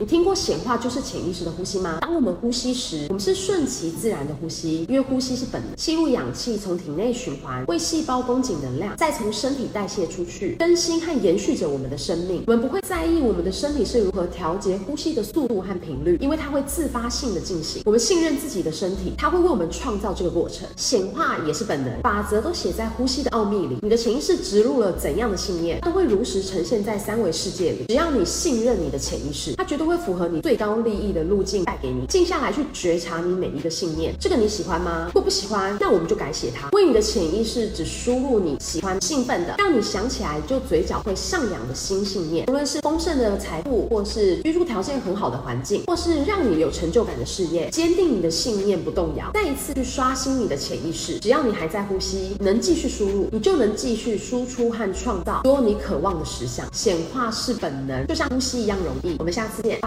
你听过显化就是潜意识的呼吸吗？当我们呼吸时，我们是顺其自然的呼吸，因为呼吸是本能，吸入氧气从体内循环，为细胞供给能量，再从身体代谢出去，更新和延续着我们的生命。我们不会在意我们的身体是如何调节呼吸的速度和频率，因为它会自发性的进行。我们信任自己的身体，它会为我们创造这个过程。显化也是本能，法则都写在呼吸的奥秘里。你的潜意识植入了怎样的信念，都会如实呈现在三维世界里。只要你信任你的潜意识，它绝对会符合你最高利益的路径带给你。静下来去觉察你每一个信念，这个你喜欢吗？如果不喜欢，那我们就改写它。为你的潜意识只输入你喜欢、兴奋的，让你想起来就嘴角会上扬的新信念。无论是丰盛的财富，或是居住条件很好的环境，或是让你有成就感的事业，坚定你的信念不动摇。再一次去刷新你的潜意识，只要你还在呼吸，能继续输入，你就能继续输出和创造所有你渴望的实相。显化是本能，就像呼吸一样容易。我们下次见。